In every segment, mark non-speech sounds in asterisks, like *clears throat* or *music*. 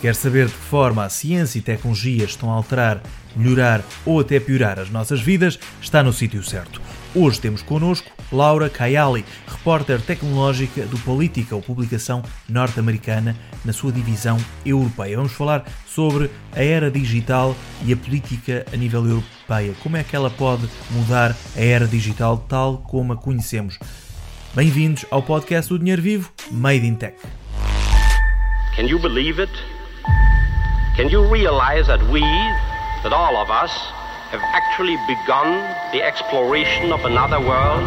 Quer saber de que forma a ciência e tecnologia estão a alterar, melhorar ou até piorar as nossas vidas? Está no sítio certo. Hoje temos connosco Laura Kayali, repórter tecnológica do Political, publicação norte-americana, na sua divisão europeia. Vamos falar sobre a era digital e a política a nível europeia. Como é que ela pode mudar a era digital tal como a conhecemos? Bem-vindos ao podcast do Dinheiro Vivo, Made in Tech. Can you believe it? Can you realize that we, that all of us, have actually begun the exploration of another world?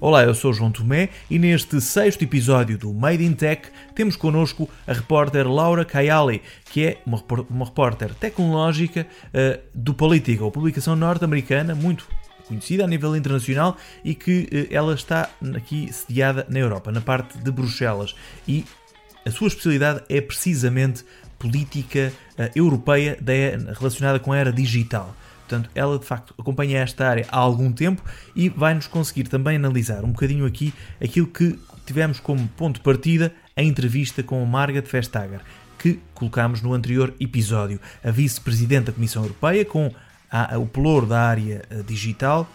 Olá, eu sou João Tomé e neste sexto episódio do Made in Tech temos connosco a repórter Laura Kayali, que é uma, uma repórter tecnológica uh, do Political, publicação norte-americana muito conhecida a nível internacional e que uh, ela está aqui sediada na Europa, na parte de Bruxelas. E a sua especialidade é precisamente política uh, europeia da, relacionada com a era digital. Portanto, ela de facto acompanha esta área há algum tempo e vai-nos conseguir também analisar um bocadinho aqui aquilo que tivemos como ponto de partida a entrevista com Margaret Vestager, que colocámos no anterior episódio. A vice-presidente da Comissão Europeia, com a, o pelouro da área eh, digital,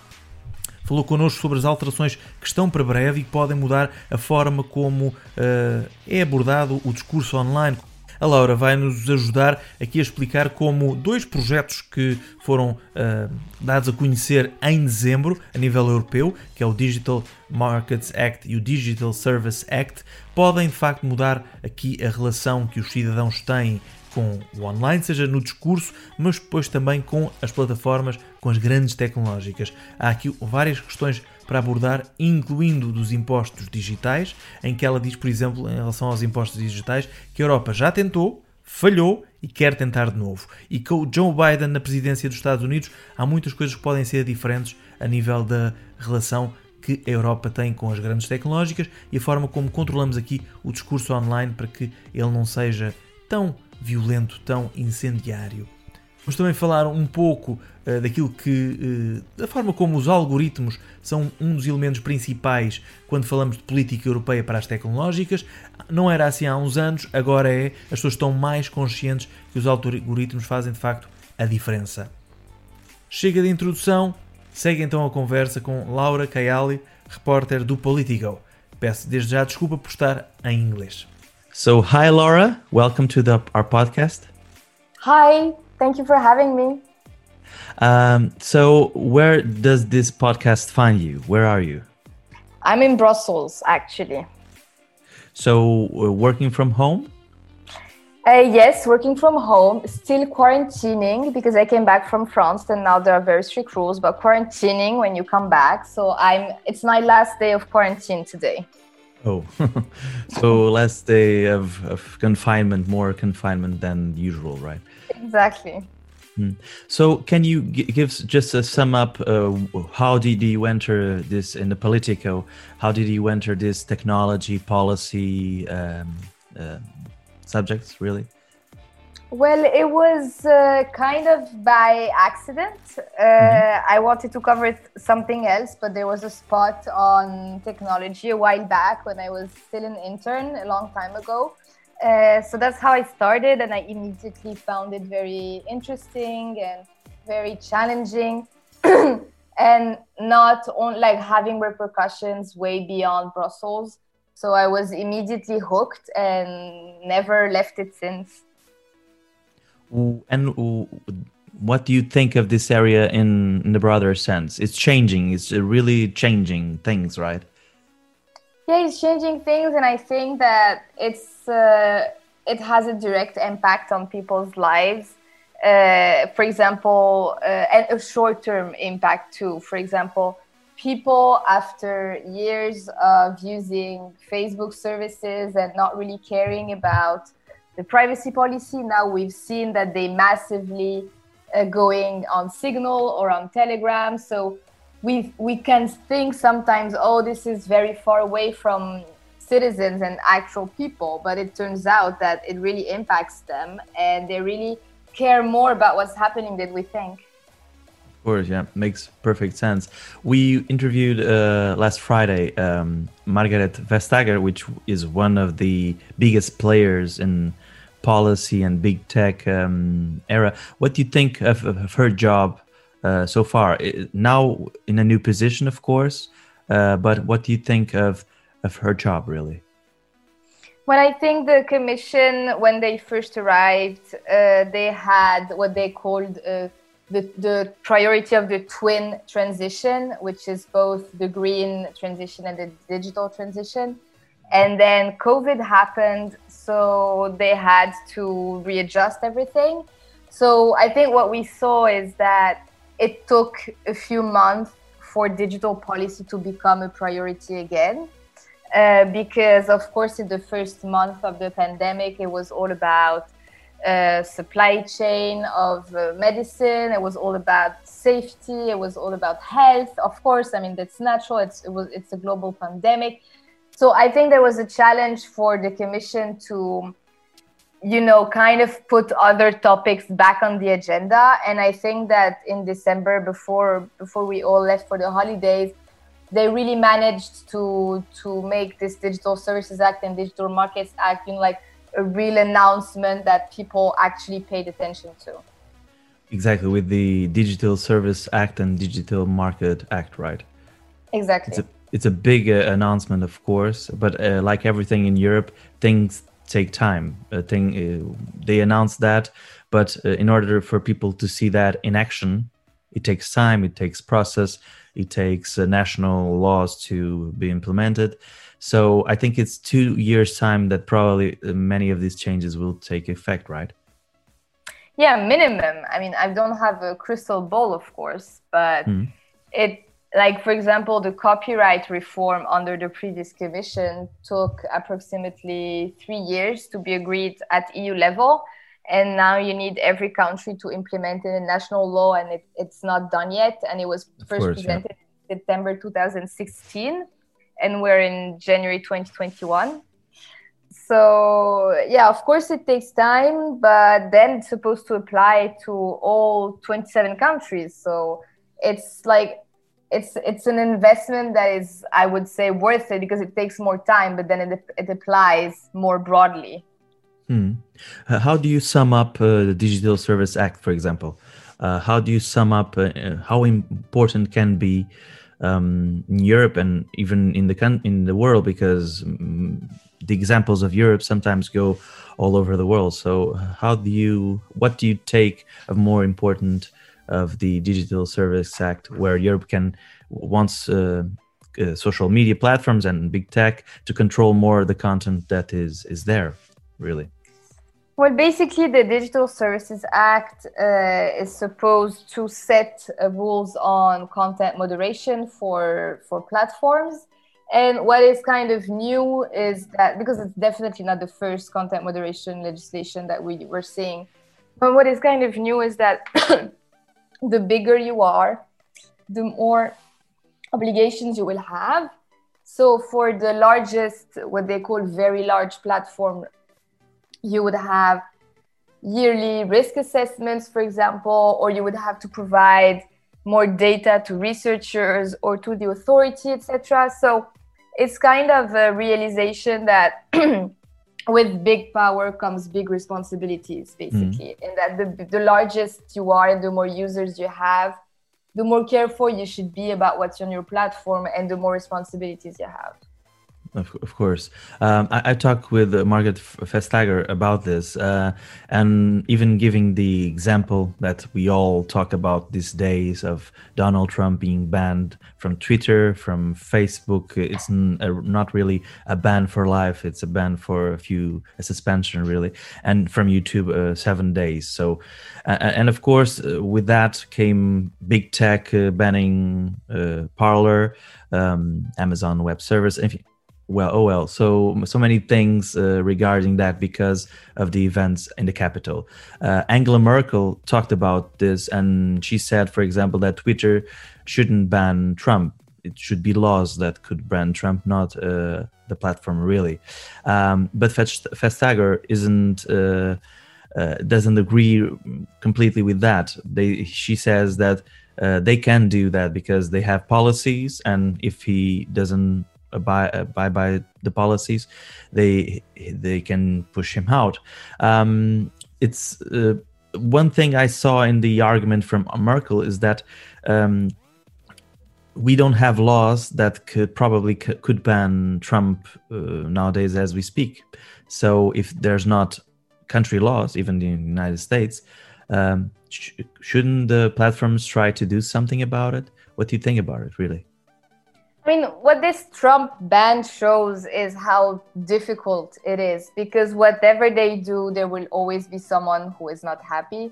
falou connosco sobre as alterações que estão para breve e que podem mudar a forma como uh, é abordado o discurso online. A Laura vai nos ajudar aqui a explicar como dois projetos que foram uh, dados a conhecer em dezembro a nível europeu, que é o Digital Markets Act e o Digital Service Act, podem de facto mudar aqui a relação que os cidadãos têm com o online, seja no discurso, mas depois também com as plataformas, com as grandes tecnológicas. Há aqui várias questões para abordar, incluindo dos impostos digitais, em que ela diz, por exemplo, em relação aos impostos digitais, que a Europa já tentou, falhou e quer tentar de novo. E com o Joe Biden na presidência dos Estados Unidos, há muitas coisas que podem ser diferentes a nível da relação que a Europa tem com as grandes tecnológicas e a forma como controlamos aqui o discurso online para que ele não seja tão violento, tão incendiário. Vamos também falar um pouco uh, daquilo que. Uh, da forma como os algoritmos são um dos elementos principais quando falamos de política europeia para as tecnológicas. Não era assim há uns anos, agora é. As pessoas estão mais conscientes que os algoritmos fazem de facto a diferença. Chega de introdução, segue então a conversa com Laura Kayali, repórter do Politico. Peço desde já desculpa por estar em inglês. So, hi Laura, welcome to the, our podcast. Hi, thank you for having me. Um, so, where does this podcast find you? Where are you? I'm in Brussels, actually. So, uh, working from home? Uh, yes, working from home, still quarantining because I came back from France and now there are very strict rules about quarantining when you come back. So I'm it's my last day of quarantine today. Oh, *laughs* so last day of, of confinement, more confinement than usual, right? Exactly. Hmm. So, can you give just a sum up? Uh, how did you enter this in the Politico? How did you enter this technology policy um, uh, subjects, really? Well, it was uh, kind of by accident. Uh, mm-hmm. I wanted to cover something else, but there was a spot on technology a while back when I was still an intern a long time ago. Uh, so that's how I started, and I immediately found it very interesting and very challenging, *clears throat* and not on like having repercussions way beyond Brussels. So I was immediately hooked and never left it since. And what do you think of this area in, in the broader sense? It's changing. It's really changing things, right? Yeah, it's changing things, and I think that it's uh, it has a direct impact on people's lives. Uh, for example, uh, and a short-term impact too. For example, people after years of using Facebook services and not really caring about the privacy policy. Now we've seen that they massively uh, going on Signal or on Telegram. So we we can think sometimes, oh, this is very far away from citizens and actual people, but it turns out that it really impacts them, and they really care more about what's happening than we think. Of course, yeah, makes perfect sense. We interviewed uh, last Friday um, Margaret Vestager, which is one of the biggest players in policy and big tech um, era. What do you think of, of her job uh, so far? Now in a new position, of course, uh, but what do you think of of her job, really? Well, I think the commission, when they first arrived, uh, they had what they called uh, the, the priority of the twin transition, which is both the green transition and the digital transition. And then COVID happened, so they had to readjust everything. So I think what we saw is that it took a few months for digital policy to become a priority again. Uh, because, of course, in the first month of the pandemic, it was all about supply chain of uh, medicine. It was all about safety. It was all about health. Of course, I mean that's natural. It's it was it's a global pandemic. So I think there was a challenge for the commission to, you know, kind of put other topics back on the agenda. And I think that in December, before before we all left for the holidays, they really managed to to make this Digital Services Act and Digital Markets Act, you know, like a real announcement that people actually paid attention to. Exactly, with the Digital Service Act and Digital Market Act, right? Exactly. It's a, it's a big uh, announcement, of course, but uh, like everything in Europe, things take time. A thing uh, they announced that, but uh, in order for people to see that in action, it takes time. It takes process. It takes uh, national laws to be implemented so I think it's two years time that probably uh, many of these changes will take effect, right? Yeah, minimum. I mean, I don't have a crystal ball, of course, but mm. it like for example the copyright reform under the previous commission took approximately three years to be agreed at eu level and now you need every country to implement it in national law and it, it's not done yet and it was first course, presented yeah. in september 2016 and we're in January 2021. So yeah, of course it takes time, but then it's supposed to apply to all 27 countries. So it's like it's it's an investment that is I would say worth it because it takes more time, but then it it applies more broadly. Hmm. Uh, how do you sum up uh, the Digital Service Act, for example? Uh, how do you sum up uh, how important can be um, in Europe and even in the in the world because um, the examples of Europe sometimes go all over the world. So how do you what do you take of more important of the Digital Service Act where Europe can wants uh, uh, social media platforms and big tech to control more of the content that is is there really well, basically, the Digital Services Act uh, is supposed to set uh, rules on content moderation for for platforms. And what is kind of new is that because it's definitely not the first content moderation legislation that we were seeing, but what is kind of new is that *coughs* the bigger you are, the more obligations you will have. So for the largest, what they call very large platform you would have yearly risk assessments, for example, or you would have to provide more data to researchers or to the authority, etc. So it's kind of a realization that *clears throat* with big power comes big responsibilities, basically, mm. and that the, the largest you are and the more users you have, the more careful you should be about what's on your platform and the more responsibilities you have. Of, of course. Um, I, I, talked with uh, Margaret Vestager about this, uh, and even giving the example that we all talk about these days of Donald Trump being banned from Twitter, from Facebook. It's not really a ban for life, it's a ban for a few, a suspension really, and from YouTube, uh, seven days. So, and of course, uh, with that came big tech uh, banning uh, Parler, um, Amazon Web Service. If, well oh well so so many things uh, regarding that because of the events in the capital uh, angela merkel talked about this and she said for example that twitter shouldn't ban trump. It should be laws that could ban trump not uh, the platform really. Um, but vestager isn't uh, uh, doesn't agree completely with that. They she says that uh, they can do that because they have policies, and if he doesn't abide, abide by the policies, they they can push him out. Um, it's uh, one thing I saw in the argument from Merkel is that um, we don't have laws that could probably c- could ban Trump uh, nowadays as we speak. So if there's not country laws, even in the United States, um, sh- shouldn't the platforms try to do something about it? What do you think about it, really? I mean, what this Trump ban shows is how difficult it is because whatever they do, there will always be someone who is not happy.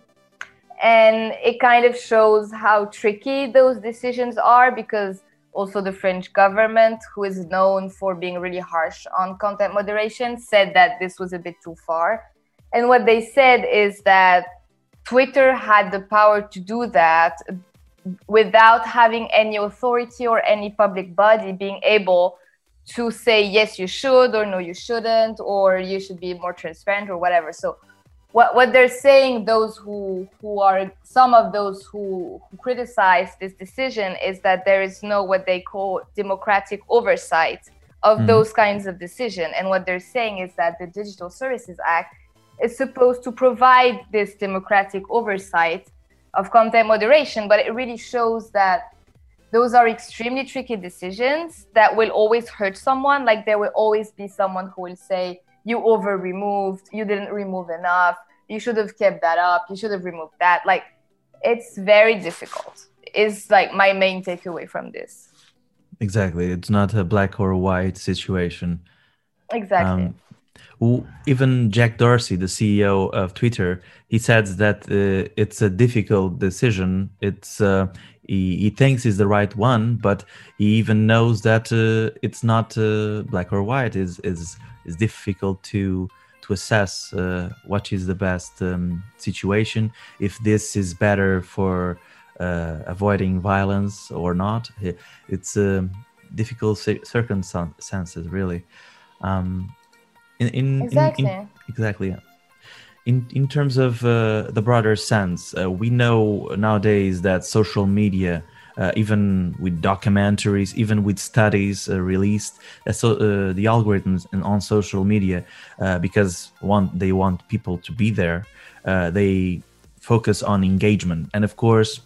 And it kind of shows how tricky those decisions are because also the French government, who is known for being really harsh on content moderation, said that this was a bit too far. And what they said is that Twitter had the power to do that without having any authority or any public body being able to say yes you should or no you shouldn't or you should be more transparent or whatever so what, what they're saying those who who are some of those who, who criticize this decision is that there is no what they call democratic oversight of mm-hmm. those kinds of decision and what they're saying is that the digital services act is supposed to provide this democratic oversight of content moderation, but it really shows that those are extremely tricky decisions that will always hurt someone. Like there will always be someone who will say, You over removed, you didn't remove enough, you should have kept that up, you should have removed that. Like it's very difficult, is like my main takeaway from this. Exactly. It's not a black or white situation. Exactly. Um, even Jack Dorsey, the CEO of Twitter, he says that uh, it's a difficult decision. It's uh, he, he, thinks is the right one, but he even knows that uh, it's not uh, black or white. is is is difficult to to assess uh, what is the best um, situation. If this is better for uh, avoiding violence or not, it's difficult circumstances really. Um, in, in exactly in, in, exactly. in in terms of uh, the broader sense uh, we know nowadays that social media uh, even with documentaries even with studies uh, released uh, so uh, the algorithms on social media because one they want people to be there they focus on engagement. And of course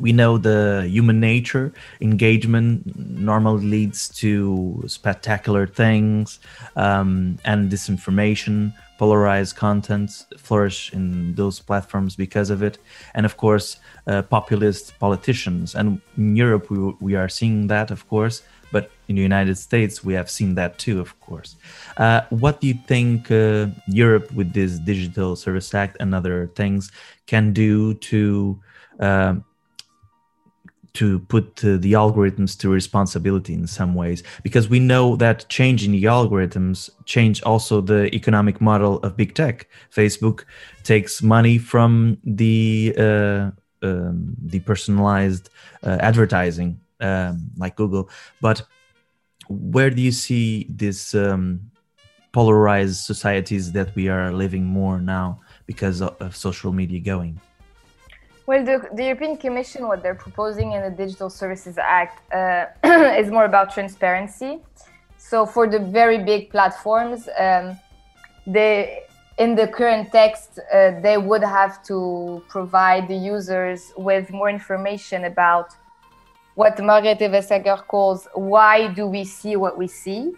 we know the human nature. Engagement normally leads to spectacular things um, and disinformation polarized content flourish in those platforms because of it. And of course uh, populist politicians. And in europe we, we are seeing that of course. But in the united states we have seen that too of course. Uh, what do you think uh, europe with this digital service act and other things can do to um, to put uh, the algorithms to responsibility in some ways because we know that changing the algorithms change also the economic model of big tech. Facebook takes money from the uh, um, the personalized uh, advertising um, like google. But where do you see this um, polarized societies that we are living more now because of, of social media going well, the, the, European Commission, what they're proposing in the Digital Services Act uh, *clears throat* is more about transparency. So, for the very big platforms, um, they, in the current text, uh, they would have to provide the users with more information about what Margrethe Vestager calls why do we see what we see.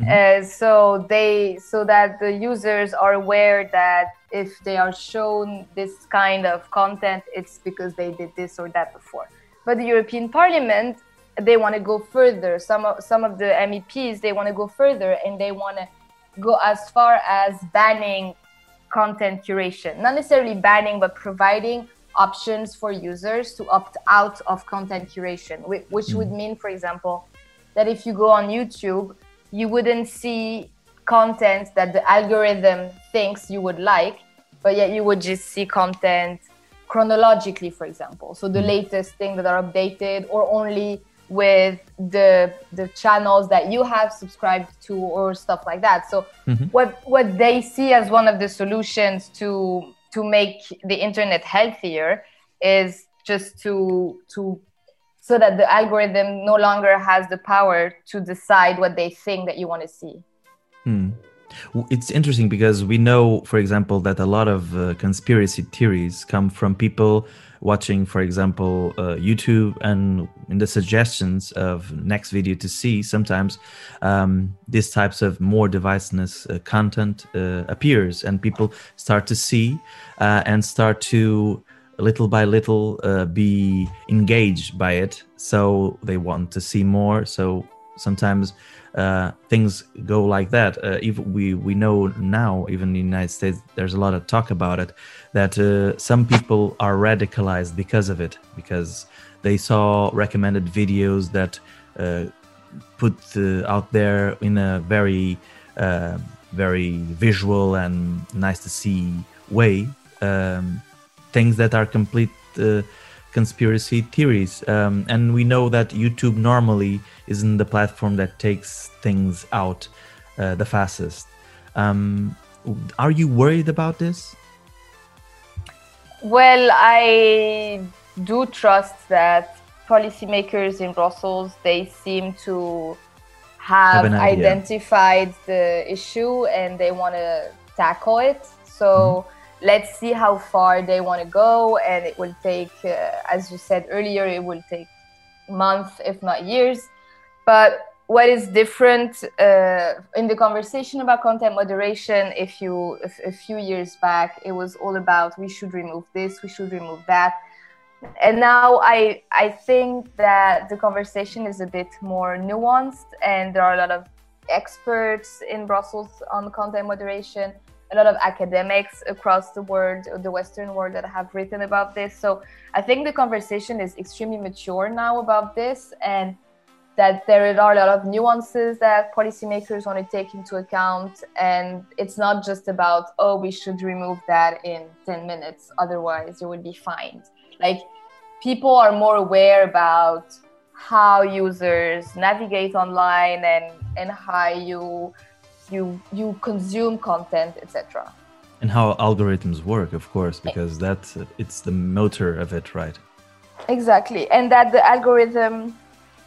Mm-hmm. Uh, so they so that the users are aware that if they are shown this kind of content, it's because they did this or that before. But the European Parliament, they want to go further. Some of some of the MEPs they want to go further and they want to go as far as banning content curation. Not necessarily banning, but providing options for users to opt out of content curation, which mm-hmm. would mean, for example, that if you go on YouTube you wouldn't see content that the algorithm thinks you would like, but yet you would just see content chronologically, for example. So the mm-hmm. latest thing that are updated, or only with the the channels that you have subscribed to, or stuff like that. So mm-hmm. what what they see as one of the solutions to to make the internet healthier is just to to so that the algorithm no longer has the power to decide what they think that you want to see. Hmm. It's interesting because we know, for example, that a lot of uh, conspiracy theories come from people watching, for example, uh, YouTube and in the suggestions of next video to see. Sometimes um, these types of more deviceness uh, content uh, appears, and people start to see uh, and start to little by little uh, be engaged by it. So they want to see more. So sometimes uh, things go like that. Uh, even we we know now, even in the United States, there's a lot of talk about it. That uh, some people are radicalized because of it, because they saw recommended videos that uh, put uh, out there in a very very visual and nice to see way. Um, things that are complete conspiracy theories. Um, and we know that YouTube normally isn't the platform that takes things out uh, the fastest. Um, are you worried about this? Well, I do trust that policymakers in Brussels they seem to have, have identified the issue and they want to tackle it. So. Mm-hmm let's see how far they want to go and it will take uh, as you said earlier it will take months if not years. But what is different uh, in the conversation about content moderation if you if, a few years back it was all about we should remove this we should remove that. And now i i think that the conversation is a bit more nuanced and there are a lot of experts in brussels on content moderation a lot of academics across the world, the Western world, that have written about this. So I think the conversation is extremely mature now about this, and that there are a lot of nuances that policymakers want to take into account. And it's not just about, oh, we should remove that in 10 minutes, otherwise, you would be fined. Like, people are more aware about how users navigate online and, and how you you you consume content etc and how algorithms work of course because that's it's the motor of it right? Exactly. And that the algorithm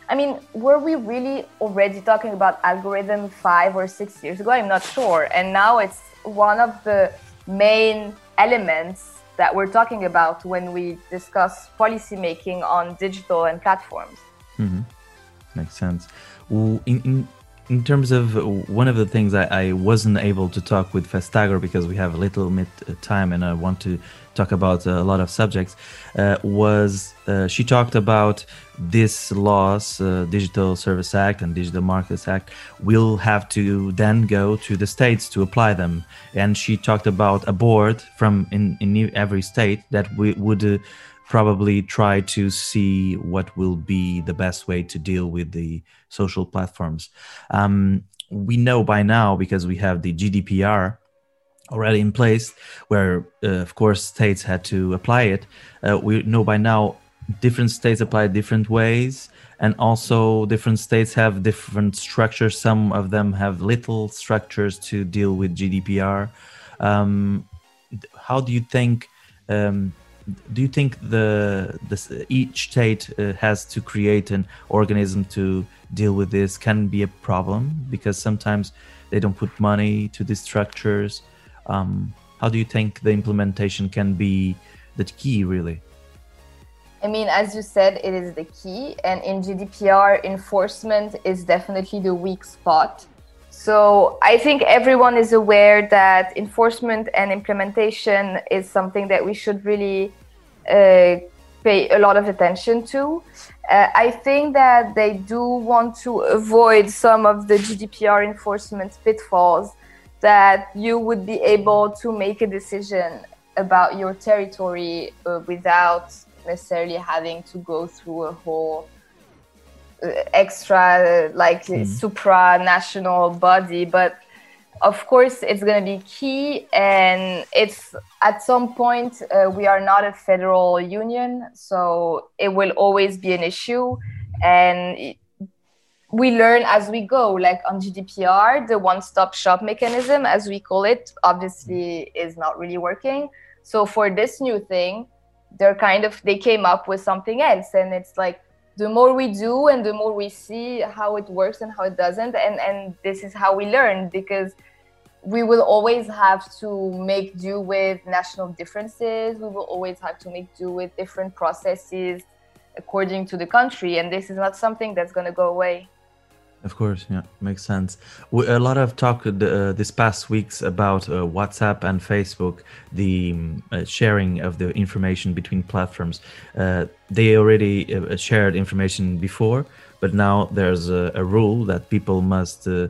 i mean were we really already talking about algorithm five or six years ago? I'm not sure. And now it's one of the main elements that we're talking about when we discuss policy making on digital and platforms. Mm-hmm. makes sense. In, in in terms of one of the things I, I, wasn't able to talk with Vestager because we have a little bit uh, time and I want to talk about a lot of subjects uh, was uh, she talked about this laws uh, Digital Service Act and Digital Markets Act will have to then go to the states to apply them. And she talked about a board from in, in every state that we would uh, probably try to see what will be the best way to deal with the social platforms. Um, we know by now because we have the GDPR already in place, where uh, of course states had to apply it. Uh, we know by now different states apply different ways, and also different states have different structures. Some of them have little structures to deal with GDPR. Um, how do you think? Um, do you think the this, each state uh, has to create an organism to deal with this? Can be a problem because sometimes they don't put money to these structures. Um, how do you think the implementation can be the key really? I mean, as you said, it is the key, and in GDPR, enforcement is definitely the weak spot. So I think everyone is aware that enforcement and implementation is something that we should really uh, pay a lot of attention to. Uh, I think that they do want to avoid some of the GDPR enforcement pitfalls that you would be able to make a decision about your territory uh, without necessarily having to go through a whole extra like mm. supranational body but of course it's going to be key and it's at some point uh, we are not a federal union so it will always be an issue and we learn as we go like on gdpr the one-stop shop mechanism as we call it obviously is not really working so for this new thing they're kind of they came up with something else and it's like the more we do and the more we see how it works and how it doesn't and and this is how we learn because we will always have to make do with national differences. We will always have to make do with different processes according to the country and this is not something that's going to go away of course, yeah, makes sense. We, A lot of talk uh, this past weeks about uh, WhatsApp and Facebook, the um, uh, sharing of the information between platforms. Uh, they already uh, shared information before, but now there's a, a rule that people must uh,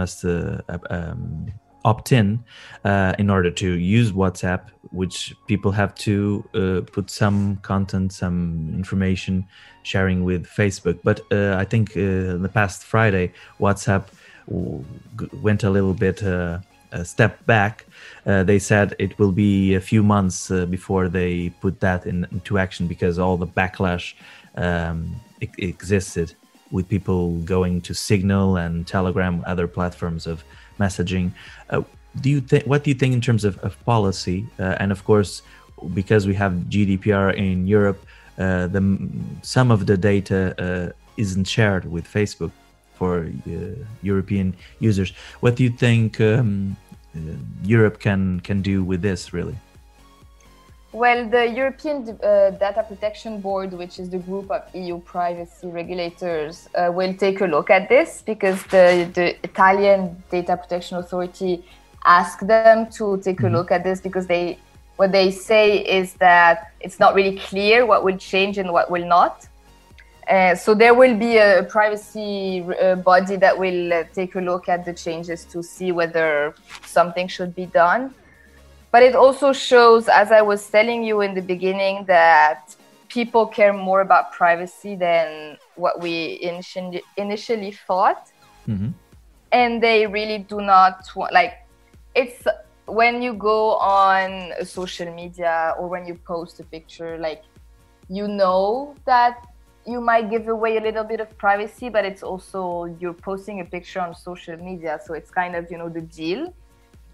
must um, opt in in order to use WhatsApp, which people have to put some content, some information sharing with Facebook. But uh, I think uh, the past Friday, WhatsApp went a little bit uh, a step back. Uh, they said it will be a few months uh, before they put that in, into action because all the backlash um, existed with people going to Signal and Telegram, other platforms of messaging. Uh, do you think? What do you think in terms of, of policy? and of course, because we have GDPR in Europe, uh, the some of the data uh, isn't shared with Facebook for uh, European users. What do you think um, Europe can can do with this really? Well, the European uh, Data Protection Board, which is the group of EU privacy regulators, uh, will take a look at this because the, the Italian Data Protection Authority asked them to take a mm-hmm. look at this because they what they say is that it's not really clear what will change and what will not. Uh, so there will be a privacy uh, body that will uh, take a look at the changes to see whether something should be done. But it also shows, as I was telling you in the beginning, that people care more about privacy than what we initially, initially thought. Mm-hmm. And they really do not want, like, it's when you go on social media or when you post a picture, like you know that you might give away a little bit of privacy, but it's also you're posting a picture on social media, so it's kind of you know the deal.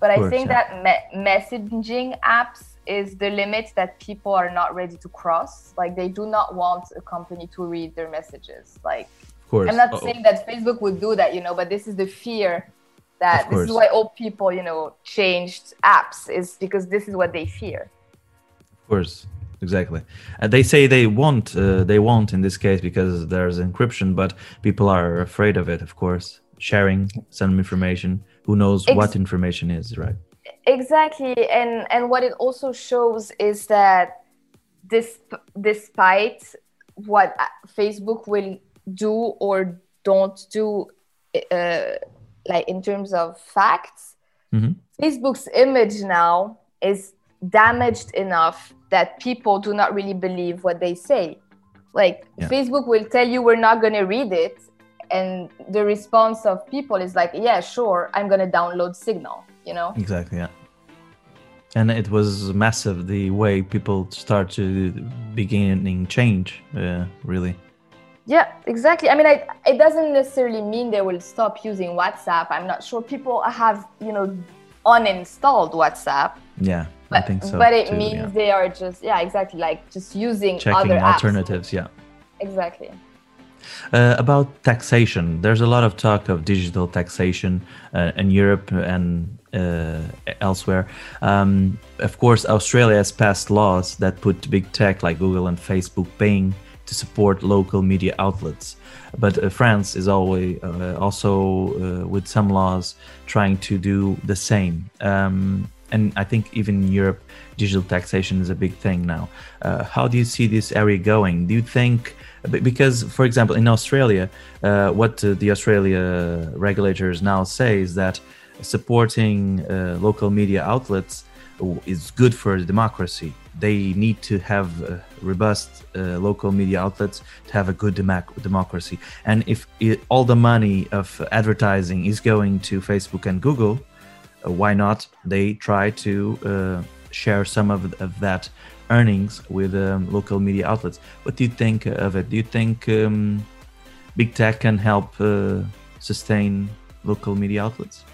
But I think yeah. that me- messaging apps is the limit that people are not ready to cross. Like they do not want a company to read their messages. Like I'm not Uh-oh. saying that Facebook would do that, you know, but this is the fear that this is why old people you know changed apps is because this is what they fear of course exactly and they say they won't uh, they won't in this case because there's encryption but people are afraid of it of course sharing some information who knows Ex- what information is right exactly and and what it also shows is that this despite what facebook will do or don't do uh, like in terms of facts mm-hmm. facebook's image now is damaged enough that people do not really believe what they say like yeah. facebook will tell you we're not going to read it and the response of people is like yeah sure i'm going to download signal you know exactly yeah and it was massive the way people start to beginning change uh, really yeah, exactly. I mean, I, it doesn't necessarily mean they will stop using WhatsApp. I'm not sure. People have, you know, uninstalled WhatsApp. Yeah, but, I think so. But it too, means yeah. they are just, yeah, exactly, like just using Checking other alternatives. Apps. Yeah. Exactly. Uh, about taxation, there's a lot of talk of digital taxation uh, in Europe and uh, elsewhere. Um, of course, Australia has passed laws that put big tech like Google and Facebook paying to support local media outlets. But uh, France is always uh, also uh, with some laws trying to do the same. Um, and I think even in Europe, digital taxation is a big thing now. Uh, how do you see this area going? Do you think, because for example, in Australia, uh, what the Australia regulators now say is that supporting uh, local media outlets is good for democracy they need to have uh, robust uh, local media outlets to have a good democ- democracy. And if it, all the money of advertising is going to Facebook and Google, uh, why not they try to uh, share some of, of that earnings with um, local media outlets? What do you think of it? Do you think um, big tech can help uh, sustain local media outlets?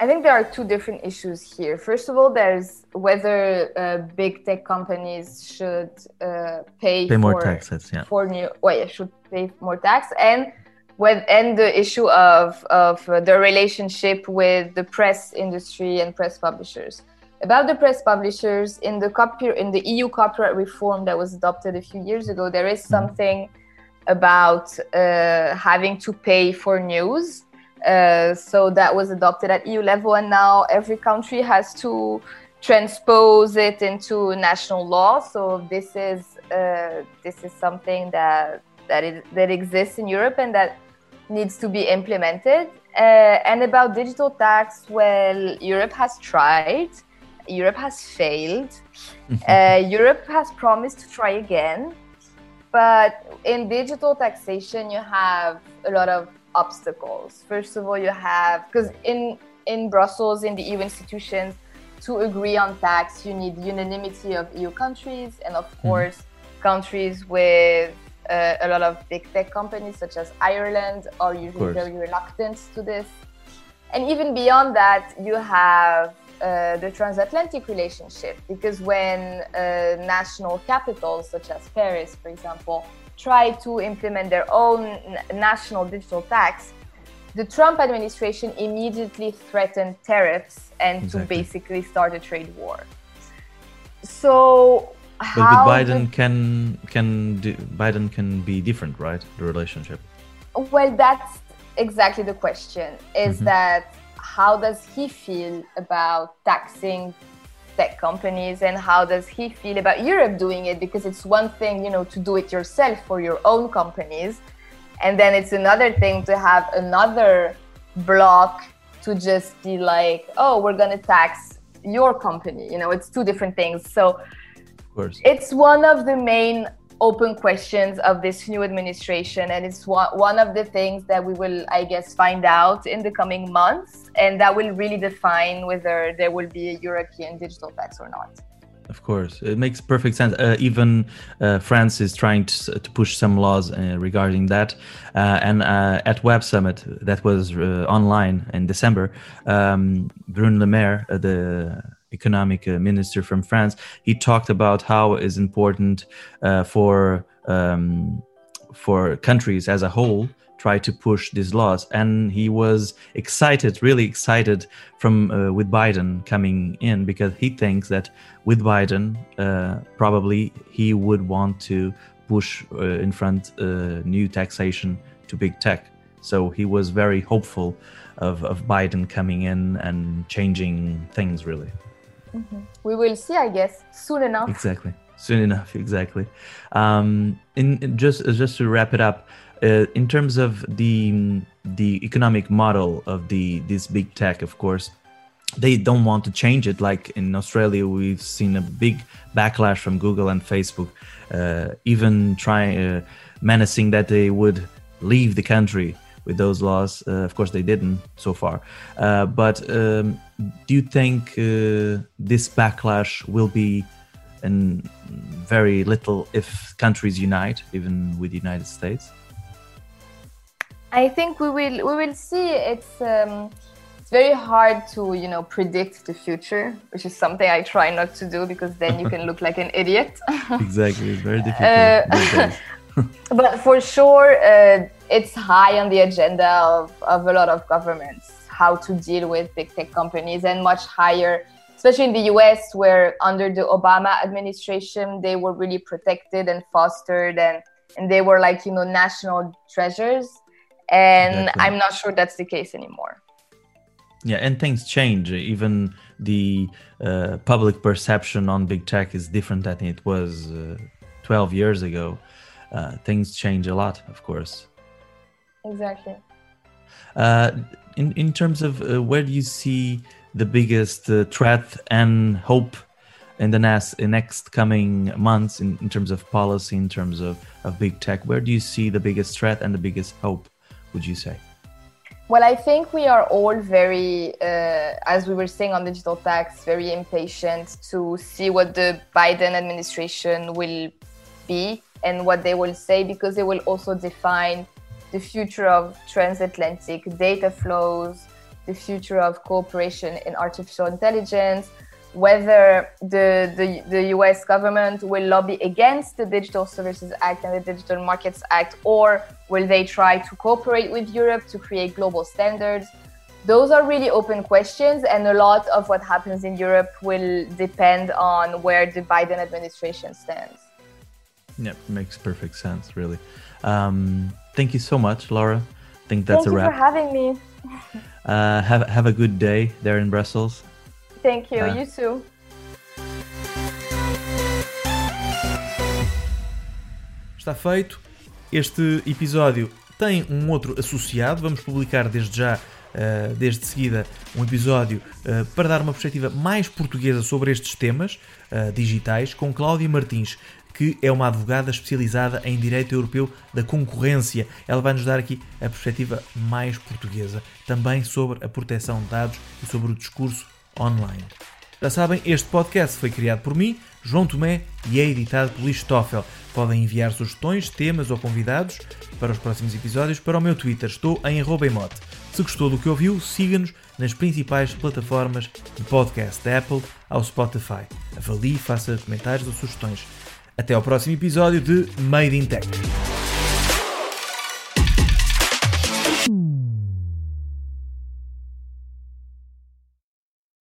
I think there are two different issues here. First of all, there's whether uh, big tech companies should uh, pay, pay for, more taxes, yeah. for new, well, yeah, should pay more tax, and when and the issue of of the relationship with the press industry and press publishers. About the press publishers in the copy in the EU copyright reform that was adopted a few years ago, there is mm-hmm. something about uh, having to pay for news uh, so that was adopted at EU level, and now every country has to transpose it into national law. So this is uh, this is something that that is, that exists in Europe and that needs to be implemented. Uh, and about digital tax, well, Europe has tried. Europe has failed. *laughs* Uh, Europe has promised to try again. But in digital taxation, you have a lot of obstacles. First of all, you have because in in Brussels, in the EU institutions, to agree on tax, you need unanimity of EU countries and, of mm-hmm. course, countries with uh, a lot of big tech companies, such as Ireland, are usually very reluctant to this. And even beyond that, you have uh, the transatlantic relationship because when uh, national capitals, such as Paris, for example, try to implement their own national digital tax, the Trump administration immediately threatened tariffs and exactly. to basically start a trade war. So, but with Biden the, can can do, Biden can be different, right? The relationship. Well, that's exactly the question. Is mm-hmm. that how does he feel about taxing tech companies and how does he feel about Europe doing it because it's one thing you know to do it yourself for your own companies and then it's another thing to have another block to just be like oh we're going to tax your company you know it's two different things so it's one of the main open questions of this new administration and it's one of the things that we will i guess find out in the coming months and that will really define whether there will be a european digital tax or not. Of course. It makes perfect sense. Uh, even uh, france is trying to, to push some laws uh, regarding that. Uh, and uh, at web summit that was uh, online in december um, bruno le maire the economic uh, minister from France, he talked about how it is important uh, for um, for countries as a whole try to push these laws. And he was excited really excited from uh, with biden coming in because he thinks that with biden uh, probably he would want to push uh, in front uh, new taxation to big tech. So he was very hopeful of, of biden coming in and changing things really Mm-hmm. We will see, I guess, soon enough. Exactly. Soon enough, exactly. Um, in, in just just to wrap it up, uh, in terms of the the economic model of the this big tech, of course, they don't want to change it. Like in Australia, we've seen a big backlash from Google and Facebook, uh, even trying uh, menacing that they would leave the country with those laws. Uh, of course, they didn't so far. Uh, but um, do you think uh, this backlash will be in very little if countries unite, even with the United States? I think we will we will see. It's um, it's very hard to you know predict the future, which is something I try not to do because then you can *laughs* look like an idiot. exactly, it's very *laughs* difficult. Uh, *laughs* but for sure, uh, it's high on the agenda of, of a lot of governments how to deal with big tech companies and much higher especially in the US where under the Obama administration they were really protected and fostered and and they were like you know national treasures. And exactly. I'm not sure that's the case anymore. Yeah and things change. Even the uh, public perception on big tech is different than it was uh, 12 years ago. Uh, things change a lot of course Exactly. Uh, in in terms of uh, where do you see the biggest uh, threat and hope in the next in next coming months in, in terms of policy, in terms of, of big tech? Where do you see the biggest threat and the biggest hope? Would you say? Well, I think we are all very, uh, as we were saying on digital tax, very impatient to see what the Biden administration will be and what they will say because they will also define the future of transatlantic data flows, the future of cooperation in artificial intelligence, whether the, the, the US government will lobby against the Digital Services Act and the Digital Markets Act, or will they try to cooperate with Europe to create global standards? Those are really open questions, and a lot of what happens in Europe will depend on where the Biden administration stands. Yep, makes perfect sense, really. Um, thank you so much, Laura. I think that's thank a wrap. Thank you for having me. uh, have have a good day there in Brussels. Thank you. Uh, you too. Está feito. Este episódio tem um outro associado. Vamos publicar desde já, uh, desde seguida, um episódio uh, para dar uma perspectiva mais portuguesa sobre estes temas uh, digitais com Cláudia Martins, que é uma advogada especializada em Direito Europeu da Concorrência. Ela vai nos dar aqui a perspectiva mais portuguesa, também sobre a proteção de dados e sobre o discurso online. Já sabem, este podcast foi criado por mim, João Tomé, e é editado por Listoffel. Podem enviar sugestões, temas ou convidados para os próximos episódios para o meu Twitter. Estou em @emote. Se gostou do que ouviu, siga-nos nas principais plataformas de podcast da Apple ao Spotify. Avalie, faça comentários ou sugestões. Até ao próximo episódio de Made in Tech.